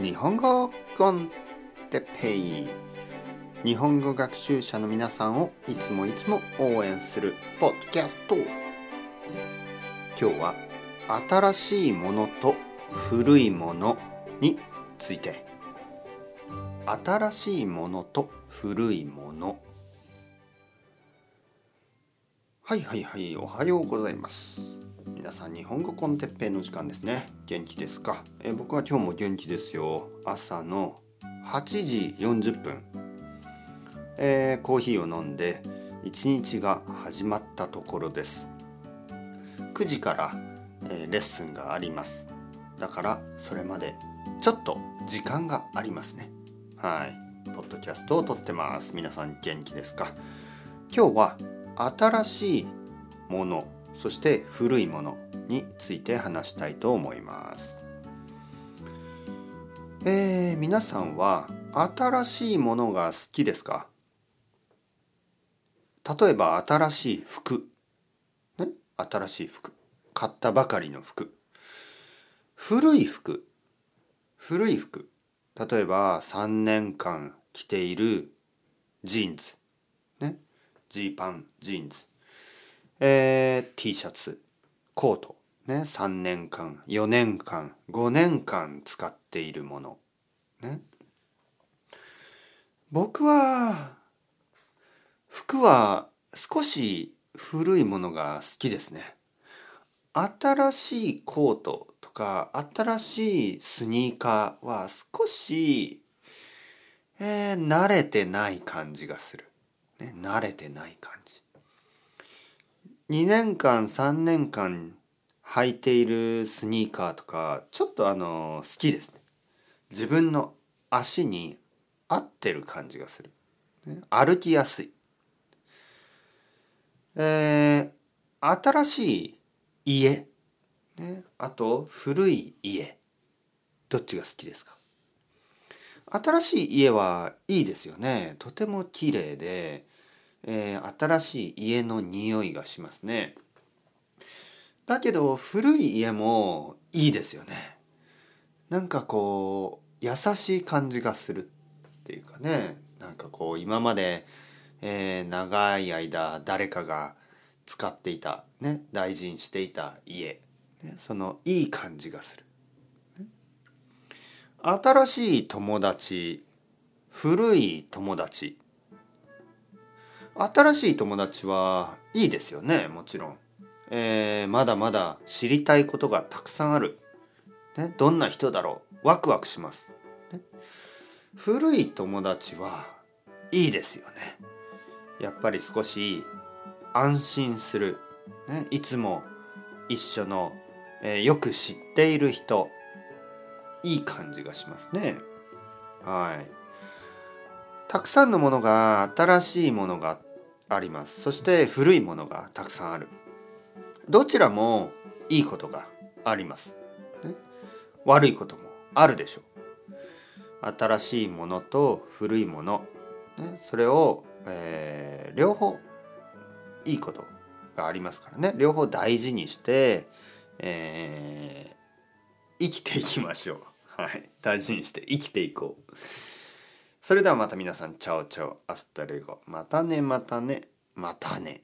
日本語コンテペイ。日本語学習者の皆さんをいつもいつも応援するポッドキャスト。今日は新しいものと古いものについて。新しいものと古いもの。はいはいはいおはようございます。皆さん日本語コンテッペイの時間ですね。元気ですか、え僕は今日も元気ですよ。朝の8時40分、えー、コーヒーを飲んで一日が始まったところです。9時から、えー、レッスンがあります。だからそれまでちょっと時間がありますね。はい。ポッドキャストを撮ってます。皆さん元気ですか？今日は新しいものそして古いものについて話したいと思います。えー、皆さんは新しいものが好きですか？例えば新しい服、ね、新しい服。買ったばかりの服。古い服。古い服。例えば3年間着ているジーンズ。ね？ジーパンジーンズ。えー、T シャツ、コート、ね、3年間、4年間、5年間使っているもの。ね。僕は、服は少し古いものが好きですね。新しいコートとか新しいスニーカーは少し、えー、慣れてない感じがする。ね、慣れてない感じ。2年間3年間履いているスニーカーとかちょっとあの好きですね。自分の足に合ってる感じがする、歩きやすい。えー、新しい家、ね、あと古い家。どっちが好きですか？新しい家はいいですよね。とても綺麗でえー、新しい家の匂いがしますね。だけど古い家もいいですよね。なんかこう優しい感じがするっていうかねなんかこう今まで、えー、長い間誰かが使っていた、ね、大事にしていた家、ね、そのいい感じがする。新しい友達古い友達新しい友達はいいですよねもちろん、えー、まだまだ知りたいことがたくさんある、ね、どんな人だろう。ワクワクします、ね、古い友達はいいですよね。やっぱり少し安心する、ね、いつも一緒の、えー、よく知っている人。いい感じがしますね。はい。たくさんのものが新しいものがあります。そして古いものがたくさんある。どちらもいいことがあります、ね、悪いこともあるでしょう。新しいものと古いもの、ね、それを、えー、両方いいことがありますからね。両方大事にして、えー、生きていきましょう。はい。大事にして生きていこう。それではまた皆さん、 ciao ciao、hasta luego。またね、またね、またね。